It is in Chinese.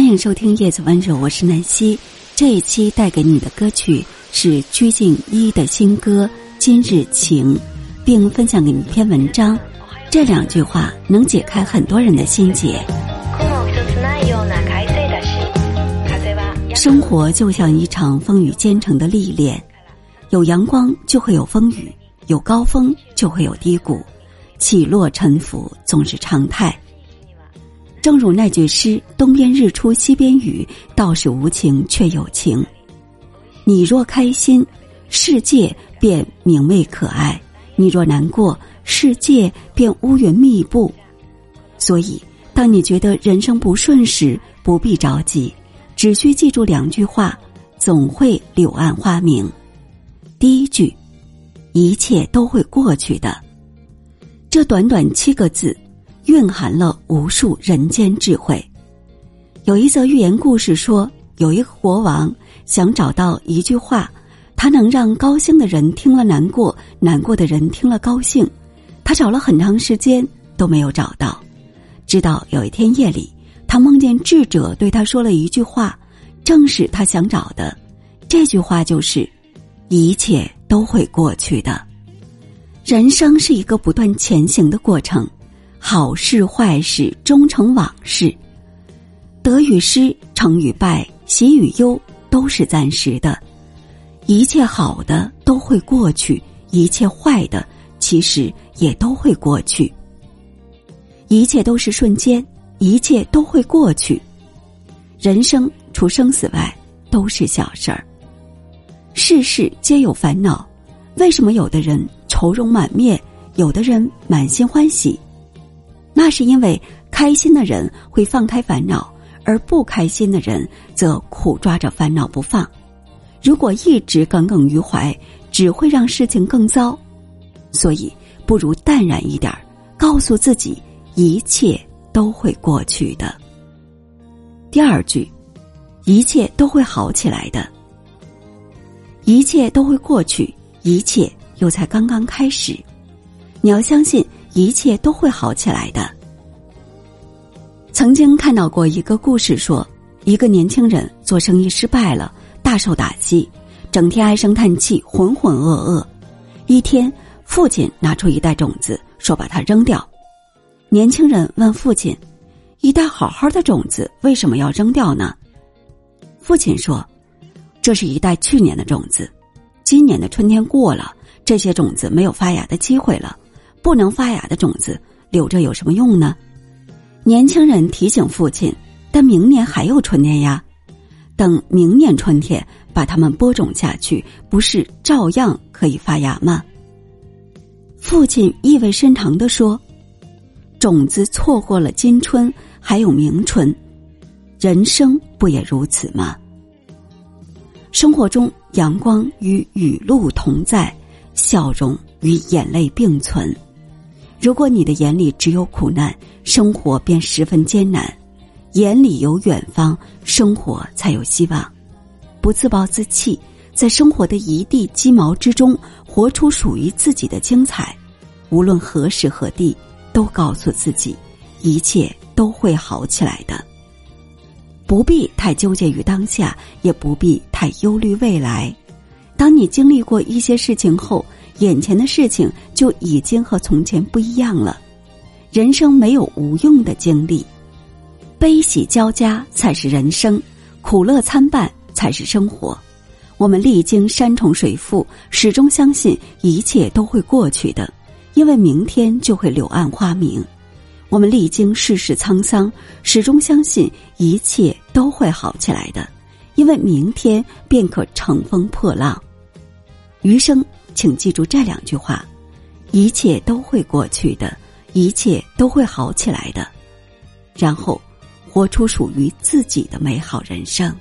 欢迎收听《叶子温柔》，我是南希。这一期带给你的歌曲是鞠婧祎的新歌《今日晴》，并分享给你一篇文章。这两句话能解开很多人的心结。生活就像一场风雨兼程的历练，有阳光就会有风雨，有高峰就会有低谷，起落沉浮总是常态。正如那句诗：“东边日出西边雨，道是无晴却有晴。”你若开心，世界便明媚可爱；你若难过，世界便乌云密布。所以，当你觉得人生不顺时，不必着急，只需记住两句话，总会柳暗花明。第一句：“一切都会过去的。”这短短七个字。蕴含了无数人间智慧。有一则寓言故事说，有一个国王想找到一句话，他能让高兴的人听了难过，难过的人听了高兴。他找了很长时间都没有找到，直到有一天夜里，他梦见智者对他说了一句话，正是他想找的。这句话就是：“一切都会过去的。”人生是一个不断前行的过程。好事坏事终成往事，得与失，成与败，喜与忧都是暂时的。一切好的都会过去，一切坏的其实也都会过去。一切都是瞬间，一切都会过去。人生除生死外都是小事儿，世事皆有烦恼。为什么有的人愁容满面，有的人满心欢喜？那是因为开心的人会放开烦恼，而不开心的人则苦抓着烦恼不放。如果一直耿耿于怀，只会让事情更糟。所以，不如淡然一点，告诉自己一切都会过去的。第二句，一切都会好起来的。一切都会过去，一切又才刚刚开始。你要相信。一切都会好起来的。曾经看到过一个故事，说一个年轻人做生意失败了，大受打击，整天唉声叹气，浑浑噩噩。一天，父亲拿出一袋种子，说把它扔掉。年轻人问父亲：“一袋好好的种子，为什么要扔掉呢？”父亲说：“这是一袋去年的种子，今年的春天过了，这些种子没有发芽的机会了。”不能发芽的种子留着有什么用呢？年轻人提醒父亲：“但明年还有春天呀，等明年春天把它们播种下去，不是照样可以发芽吗？”父亲意味深长的说：“种子错过了今春，还有明春，人生不也如此吗？”生活中，阳光与雨露同在，笑容与眼泪并存。如果你的眼里只有苦难，生活便十分艰难；眼里有远方，生活才有希望。不自暴自弃，在生活的一地鸡毛之中，活出属于自己的精彩。无论何时何地，都告诉自己，一切都会好起来的。不必太纠结于当下，也不必太忧虑未来。当你经历过一些事情后，眼前的事情就已经和从前不一样了。人生没有无用的经历，悲喜交加才是人生，苦乐参半才是生活。我们历经山重水复，始终相信一切都会过去的，因为明天就会柳暗花明。我们历经世事沧桑，始终相信一切都会好起来的，因为明天便可乘风破浪。余生。请记住这两句话：一切都会过去的，一切都会好起来的。然后，活出属于自己的美好人生。